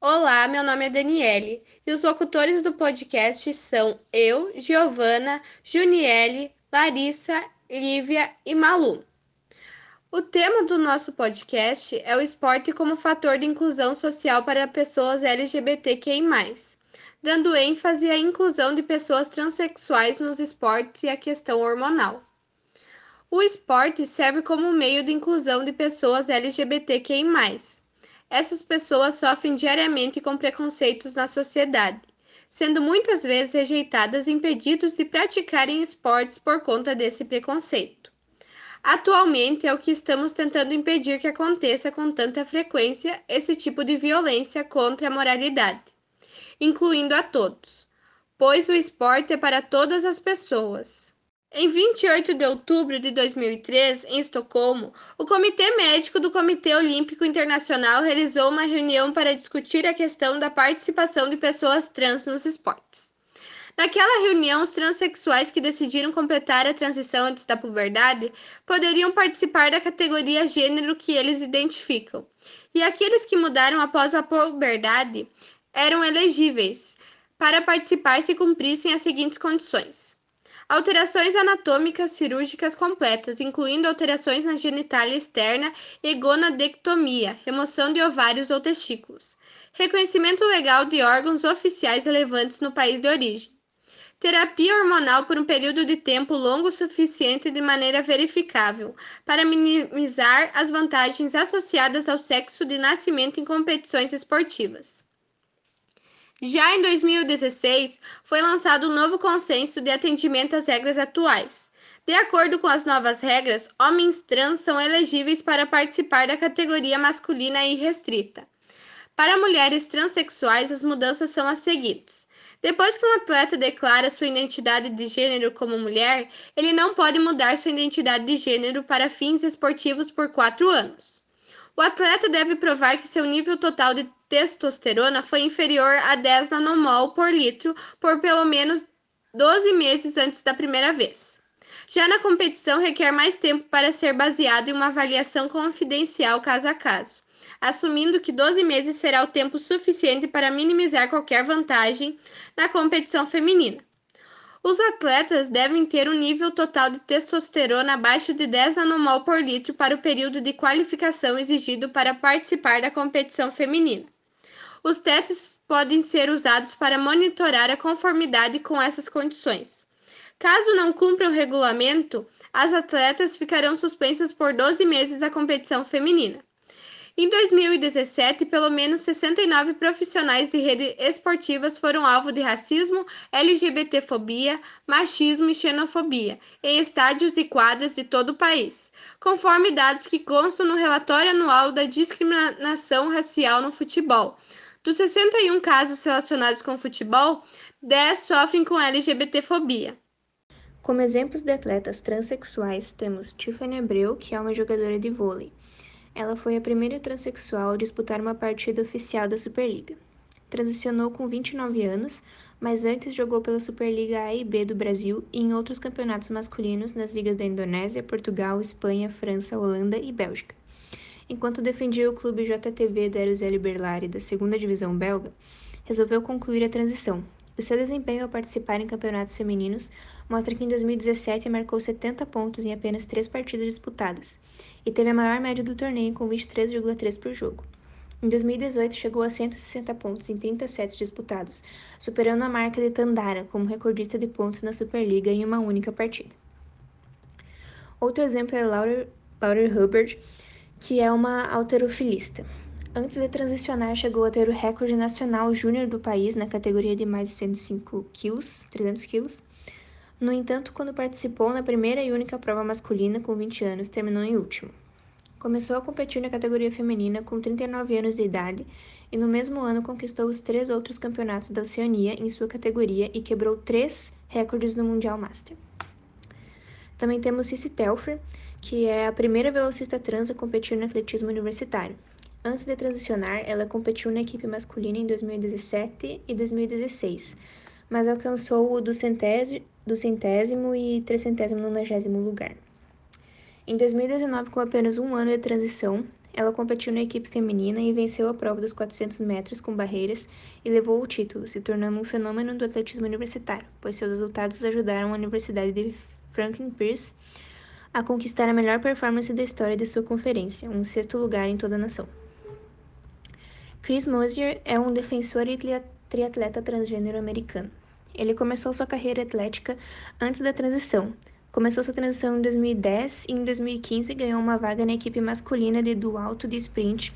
Olá, meu nome é Daniele e os locutores do podcast são eu, Giovana, Juniele, Larissa, Lívia e Malu. O tema do nosso podcast é o esporte como fator de inclusão social para pessoas LGBTQI, dando ênfase à inclusão de pessoas transexuais nos esportes e à questão hormonal. O esporte serve como meio de inclusão de pessoas LGBTQI essas pessoas sofrem diariamente com preconceitos na sociedade, sendo muitas vezes rejeitadas e impedidas de praticarem esportes por conta desse preconceito. Atualmente é o que estamos tentando impedir que aconteça com tanta frequência esse tipo de violência contra a moralidade, incluindo a todos, pois o esporte é para todas as pessoas. Em 28 de outubro de 2003, em Estocolmo, o Comitê Médico do Comitê Olímpico Internacional realizou uma reunião para discutir a questão da participação de pessoas trans nos esportes. Naquela reunião, os transexuais que decidiram completar a transição antes da puberdade poderiam participar da categoria gênero que eles identificam, e aqueles que mudaram após a puberdade eram elegíveis para participar se cumprissem as seguintes condições Alterações anatômicas cirúrgicas completas, incluindo alterações na genitália externa e gonadectomia, remoção de ovários ou testículos. Reconhecimento legal de órgãos oficiais relevantes no país de origem. Terapia hormonal por um período de tempo longo o suficiente de maneira verificável para minimizar as vantagens associadas ao sexo de nascimento em competições esportivas. Já em 2016, foi lançado um novo consenso de atendimento às regras atuais. De acordo com as novas regras, homens trans são elegíveis para participar da categoria masculina e restrita. Para mulheres transexuais, as mudanças são as seguintes. Depois que um atleta declara sua identidade de gênero como mulher, ele não pode mudar sua identidade de gênero para fins esportivos por quatro anos. O atleta deve provar que seu nível total de testosterona foi inferior a 10 nanomol por litro por pelo menos 12 meses antes da primeira vez. Já na competição, requer mais tempo para ser baseado em uma avaliação confidencial caso a caso, assumindo que 12 meses será o tempo suficiente para minimizar qualquer vantagem na competição feminina. Os atletas devem ter um nível total de testosterona abaixo de 10 nanomol por litro para o período de qualificação exigido para participar da competição feminina. Os testes podem ser usados para monitorar a conformidade com essas condições. Caso não cumpram o regulamento, as atletas ficarão suspensas por 12 meses da competição feminina. Em 2017, pelo menos 69 profissionais de redes esportivas foram alvo de racismo, LGBTfobia, machismo e xenofobia em estádios e quadras de todo o país, conforme dados que constam no relatório anual da discriminação racial no futebol. Dos 61 casos relacionados com futebol, 10 sofrem com LGBTfobia. Como exemplos de atletas transexuais, temos Tiffany Abreu, que é uma jogadora de vôlei. Ela foi a primeira transexual a disputar uma partida oficial da Superliga. Transicionou com 29 anos, mas antes jogou pela Superliga A e B do Brasil e em outros campeonatos masculinos nas ligas da Indonésia, Portugal, Espanha, França, Holanda e Bélgica. Enquanto defendia o clube JTV da Eusélio Berlari da segunda divisão belga, resolveu concluir a transição. O seu desempenho ao participar em campeonatos femininos mostra que em 2017 marcou 70 pontos em apenas três partidas disputadas e teve a maior média do torneio com 23,3 por jogo. Em 2018, chegou a 160 pontos em 30 sets disputados, superando a marca de Tandara como recordista de pontos na Superliga em uma única partida. Outro exemplo é Laura, Laura Hubbard, que é uma alterofilista. Antes de transicionar, chegou a ter o recorde nacional júnior do país na categoria de mais de 105 quilos, 300 quilos, no entanto, quando participou na primeira e única prova masculina com 20 anos, terminou em último. Começou a competir na categoria feminina com 39 anos de idade e no mesmo ano conquistou os três outros campeonatos da Oceania em sua categoria e quebrou três recordes no Mundial Master. Também temos Cici Telfer, que é a primeira velocista trans a competir no atletismo universitário. Antes de transicionar, ela competiu na equipe masculina em 2017 e 2016, mas alcançou o do centésimo, e trecentésimo nonagésimo lugar. Em 2019, com apenas um ano de transição, Ela competiu na equipe feminina e venceu a prova dos 400 metros com barreiras e levou o título, se tornando um fenômeno do atletismo universitário, pois seus resultados ajudaram a Universidade de Franklin Pierce a conquistar a melhor performance da história de sua conferência, um sexto lugar em toda a nação. Chris Mosier é um defensor e triatleta transgênero americano. Ele começou sua carreira atlética antes da transição, Começou sua transição em 2010 e em 2015 ganhou uma vaga na equipe masculina de duato de sprint,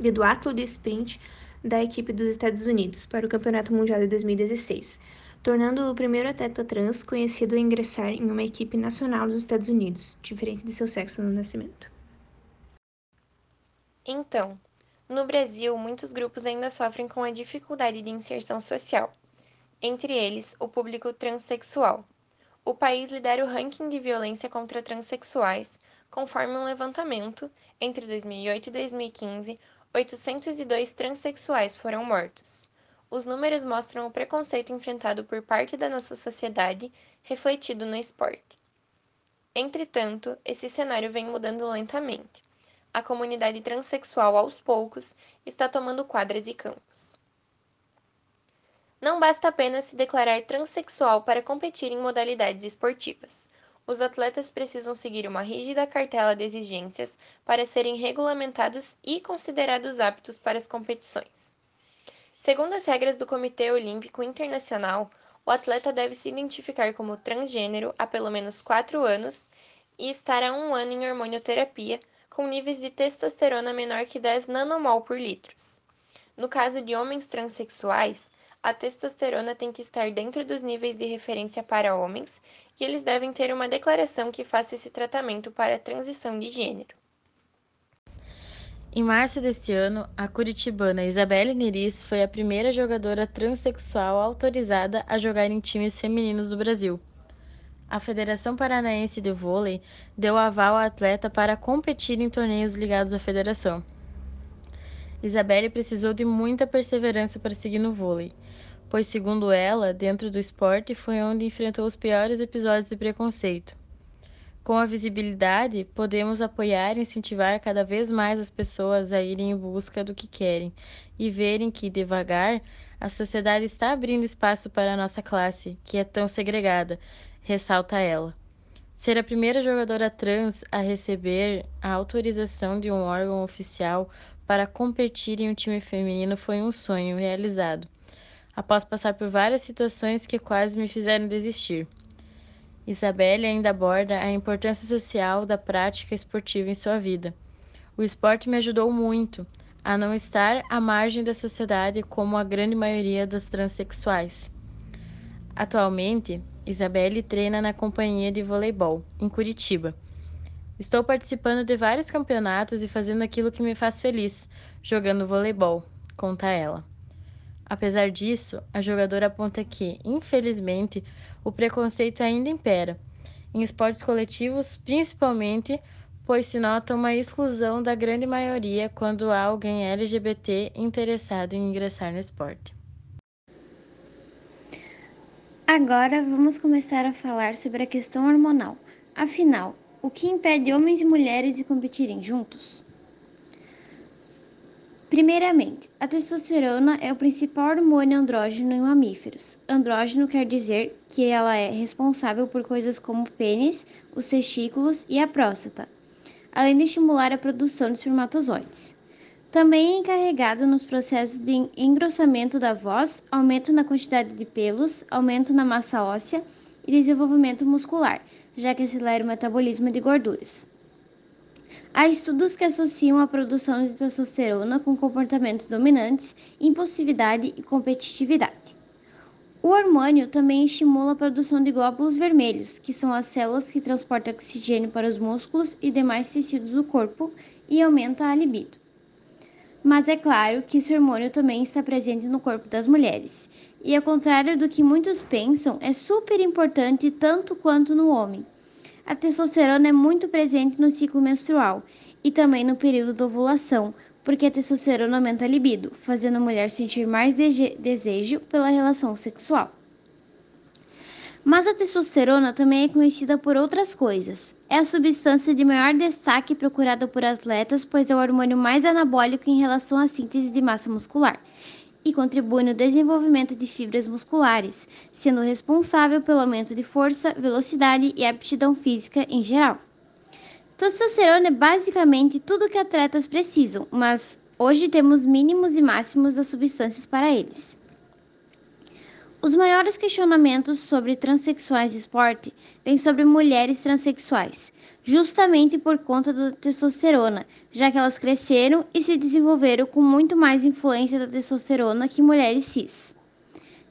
de duatlo de sprint da equipe dos Estados Unidos para o Campeonato Mundial de 2016, tornando o primeiro atleta trans conhecido a ingressar em uma equipe nacional dos Estados Unidos, diferente de seu sexo no nascimento. Então, no Brasil, muitos grupos ainda sofrem com a dificuldade de inserção social, entre eles o público transexual. O país lidera o ranking de violência contra transexuais, conforme um levantamento, entre 2008 e 2015, 802 transexuais foram mortos. Os números mostram o preconceito enfrentado por parte da nossa sociedade, refletido no esporte. Entretanto, esse cenário vem mudando lentamente. A comunidade transexual, aos poucos, está tomando quadras e campos. Não basta apenas se declarar transexual para competir em modalidades esportivas. Os atletas precisam seguir uma rígida cartela de exigências para serem regulamentados e considerados aptos para as competições. Segundo as regras do Comitê Olímpico Internacional, o atleta deve se identificar como transgênero há pelo menos 4 anos e estar há um ano em hormonioterapia, com níveis de testosterona menor que 10 nanomol por litros. No caso de homens transexuais, a testosterona tem que estar dentro dos níveis de referência para homens e eles devem ter uma declaração que faça esse tratamento para a transição de gênero. Em março deste ano, a curitibana Isabelle Neris foi a primeira jogadora transexual autorizada a jogar em times femininos do Brasil. A Federação Paranaense de Vôlei deu aval à atleta para competir em torneios ligados à federação. Isabelle precisou de muita perseverança para seguir no vôlei pois, segundo ela, dentro do esporte foi onde enfrentou os piores episódios de preconceito. Com a visibilidade, podemos apoiar e incentivar cada vez mais as pessoas a irem em busca do que querem e verem que, devagar, a sociedade está abrindo espaço para a nossa classe, que é tão segregada, ressalta ela. Ser a primeira jogadora trans a receber a autorização de um órgão oficial para competir em um time feminino foi um sonho realizado após passar por várias situações que quase me fizeram desistir. Isabelle ainda aborda a importância social da prática esportiva em sua vida. O esporte me ajudou muito a não estar à margem da sociedade como a grande maioria das transexuais. Atualmente, Isabelle treina na companhia de voleibol, em Curitiba. Estou participando de vários campeonatos e fazendo aquilo que me faz feliz, jogando voleibol, conta ela. Apesar disso, a jogadora aponta que, infelizmente, o preconceito ainda impera, em esportes coletivos principalmente, pois se nota uma exclusão da grande maioria quando há alguém LGBT interessado em ingressar no esporte. Agora vamos começar a falar sobre a questão hormonal. Afinal, o que impede homens e mulheres de competirem juntos? Primeiramente, a testosterona é o principal hormônio andrógeno em mamíferos. Andrógeno quer dizer que ela é responsável por coisas como o pênis, os testículos e a próstata, além de estimular a produção de espermatozoides. Também é encarregada nos processos de engrossamento da voz, aumento na quantidade de pelos, aumento na massa óssea e desenvolvimento muscular, já que acelera o metabolismo de gorduras. Há estudos que associam a produção de testosterona com comportamentos dominantes, impulsividade e competitividade. O hormônio também estimula a produção de glóbulos vermelhos, que são as células que transportam oxigênio para os músculos e demais tecidos do corpo, e aumenta a libido. Mas é claro que esse hormônio também está presente no corpo das mulheres, e ao contrário do que muitos pensam, é super importante tanto quanto no homem. A testosterona é muito presente no ciclo menstrual e também no período da ovulação, porque a testosterona aumenta a libido, fazendo a mulher sentir mais desejo pela relação sexual. Mas a testosterona também é conhecida por outras coisas. É a substância de maior destaque procurada por atletas, pois é o hormônio mais anabólico em relação à síntese de massa muscular e contribui no desenvolvimento de fibras musculares, sendo responsável pelo aumento de força, velocidade e aptidão física em geral. Testosterona é basicamente tudo que atletas precisam, mas hoje temos mínimos e máximos das substâncias para eles. Os maiores questionamentos sobre transexuais de esporte vêm sobre mulheres transexuais, justamente por conta da testosterona, já que elas cresceram e se desenvolveram com muito mais influência da testosterona que mulheres cis.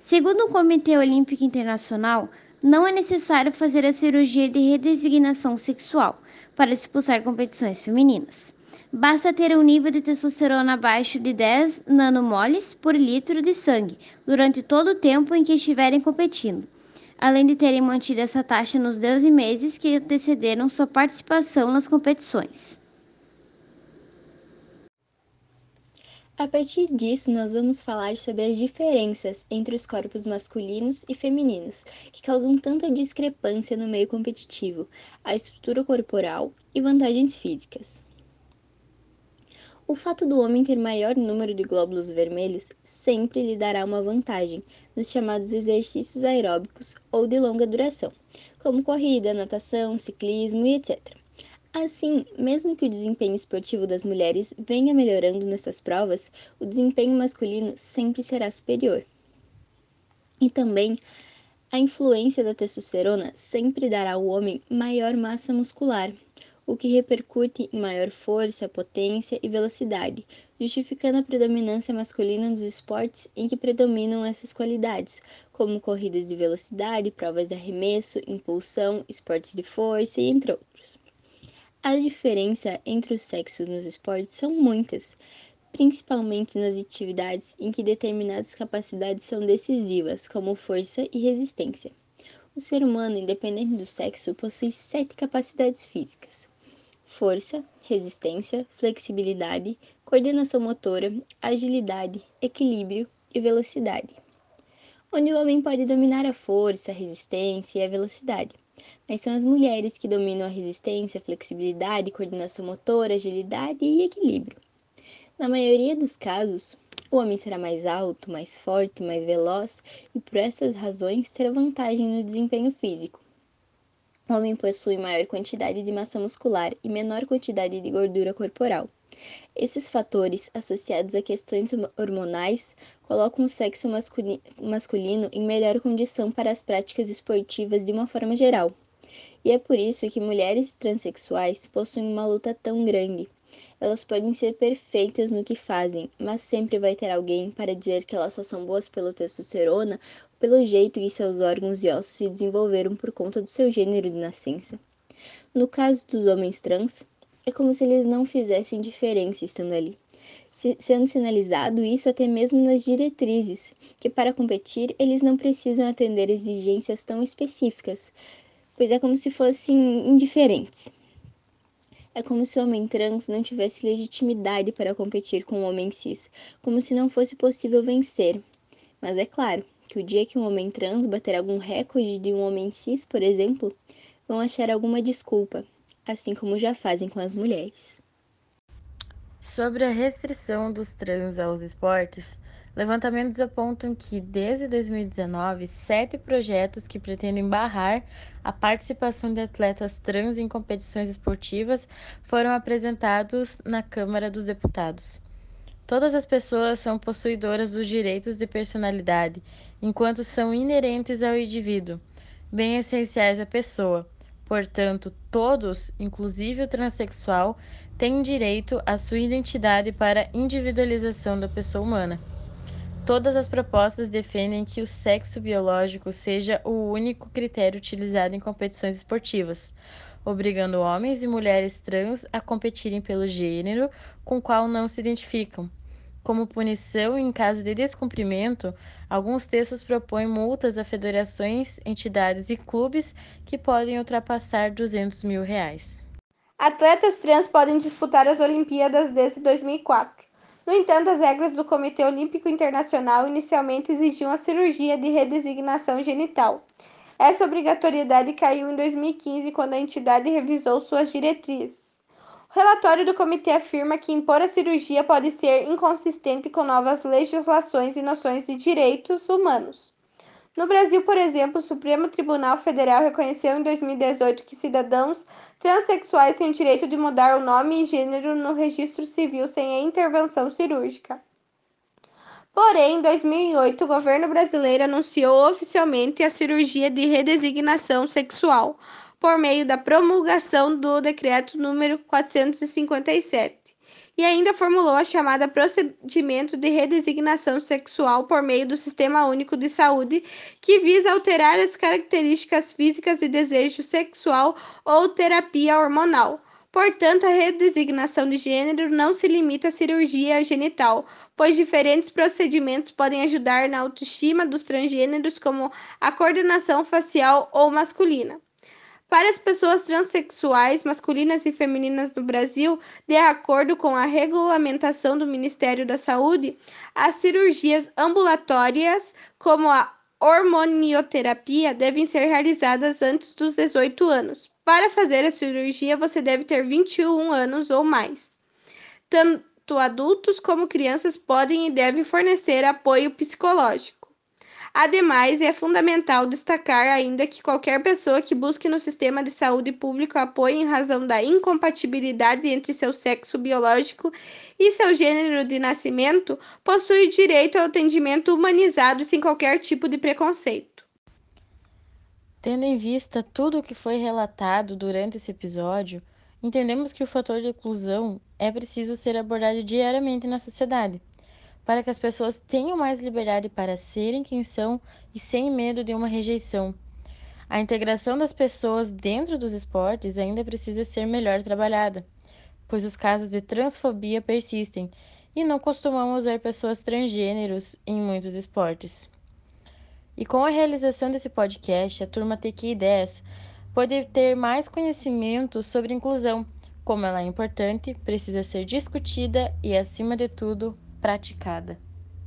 Segundo o Comitê Olímpico Internacional, não é necessário fazer a cirurgia de redesignação sexual para disputar competições femininas. Basta ter um nível de testosterona abaixo de 10 nanomoles por litro de sangue durante todo o tempo em que estiverem competindo, além de terem mantido essa taxa nos 12 meses que antecederam sua participação nas competições. A partir disso, nós vamos falar sobre as diferenças entre os corpos masculinos e femininos, que causam tanta discrepância no meio competitivo, a estrutura corporal e vantagens físicas. O fato do homem ter maior número de glóbulos vermelhos sempre lhe dará uma vantagem nos chamados exercícios aeróbicos ou de longa duração, como corrida, natação, ciclismo e etc. Assim, mesmo que o desempenho esportivo das mulheres venha melhorando nessas provas, o desempenho masculino sempre será superior. E também, a influência da testosterona sempre dará ao homem maior massa muscular, o que repercute em maior força, potência e velocidade, justificando a predominância masculina dos esportes em que predominam essas qualidades, como corridas de velocidade, provas de arremesso, impulsão, esportes de força e entre outros. A diferença entre os sexos nos esportes são muitas, principalmente nas atividades em que determinadas capacidades são decisivas, como força e resistência. O ser humano, independente do sexo, possui sete capacidades físicas: força, resistência, flexibilidade, coordenação motora, agilidade, equilíbrio e velocidade. Onde o homem pode dominar a força, a resistência e a velocidade, mas são as mulheres que dominam a resistência, flexibilidade, coordenação motora, agilidade e equilíbrio. Na maioria dos casos, o homem será mais alto, mais forte, mais veloz e por essas razões terá vantagem no desempenho físico, o homem possui maior quantidade de massa muscular e menor quantidade de gordura corporal. Esses fatores, associados a questões hormonais, colocam o sexo masculino em melhor condição para as práticas esportivas de uma forma geral. E é por isso que mulheres transexuais possuem uma luta tão grande. Elas podem ser perfeitas no que fazem, mas sempre vai ter alguém para dizer que elas só são boas pela testosterona pelo jeito que seus órgãos e ossos se desenvolveram por conta do seu gênero de nascença. No caso dos homens trans, é como se eles não fizessem diferença estando ali, sendo sinalizado isso até mesmo nas diretrizes, que para competir eles não precisam atender exigências tão específicas, pois é como se fossem indiferentes. É como se o homem trans não tivesse legitimidade para competir com o homem cis, como se não fosse possível vencer. Mas é claro, que o dia que um homem trans bater algum recorde de um homem cis, por exemplo, vão achar alguma desculpa, assim como já fazem com as mulheres. Sobre a restrição dos trans aos esportes, levantamentos apontam que, desde 2019, sete projetos que pretendem barrar a participação de atletas trans em competições esportivas foram apresentados na Câmara dos Deputados. Todas as pessoas são possuidoras dos direitos de personalidade, enquanto são inerentes ao indivíduo, bem essenciais à pessoa. Portanto, todos, inclusive o transexual, têm direito à sua identidade para individualização da pessoa humana. Todas as propostas defendem que o sexo biológico seja o único critério utilizado em competições esportivas, obrigando homens e mulheres trans a competirem pelo gênero com qual não se identificam. Como punição em caso de descumprimento, alguns textos propõem multas a federações, entidades e clubes que podem ultrapassar 200 mil reais. Atletas trans podem disputar as Olimpíadas desde 2004. No entanto, as regras do Comitê Olímpico Internacional inicialmente exigiam a cirurgia de redesignação genital. Essa obrigatoriedade caiu em 2015, quando a entidade revisou suas diretrizes. O relatório do comitê afirma que impor a cirurgia pode ser inconsistente com novas legislações e noções de direitos humanos. No Brasil, por exemplo, o Supremo Tribunal Federal reconheceu em 2018 que cidadãos transexuais têm o direito de mudar o nome e gênero no registro civil sem a intervenção cirúrgica. Porém, em 2008, o governo brasileiro anunciou oficialmente a cirurgia de redesignação sexual por meio da promulgação do decreto número 457 e ainda formulou a chamada procedimento de redesignação sexual por meio do Sistema Único de Saúde, que visa alterar as características físicas de desejo sexual ou terapia hormonal. Portanto, a redesignação de gênero não se limita à cirurgia genital, pois diferentes procedimentos podem ajudar na autoestima dos transgêneros, como a coordenação facial ou masculina. Para as pessoas transexuais, masculinas e femininas no Brasil, de acordo com a regulamentação do Ministério da Saúde, as cirurgias ambulatórias, como a hormonioterapia, devem ser realizadas antes dos 18 anos. Para fazer a cirurgia, você deve ter 21 anos ou mais. Tanto adultos como crianças podem e devem fornecer apoio psicológico. Ademais, é fundamental destacar ainda que qualquer pessoa que busque no sistema de saúde público apoio em razão da incompatibilidade entre seu sexo biológico e seu gênero de nascimento possui direito ao atendimento humanizado sem qualquer tipo de preconceito. Tendo em vista tudo o que foi relatado durante esse episódio, entendemos que o fator de inclusão é preciso ser abordado diariamente na sociedade, para que as pessoas tenham mais liberdade para serem quem são e sem medo de uma rejeição. A integração das pessoas dentro dos esportes ainda precisa ser melhor trabalhada, pois os casos de transfobia persistem e não costumamos ver pessoas transgêneros em muitos esportes. E com a realização desse podcast, a turma TQ 10 pode ter mais conhecimento sobre inclusão, como ela é importante, precisa ser discutida e, acima de tudo, praticada.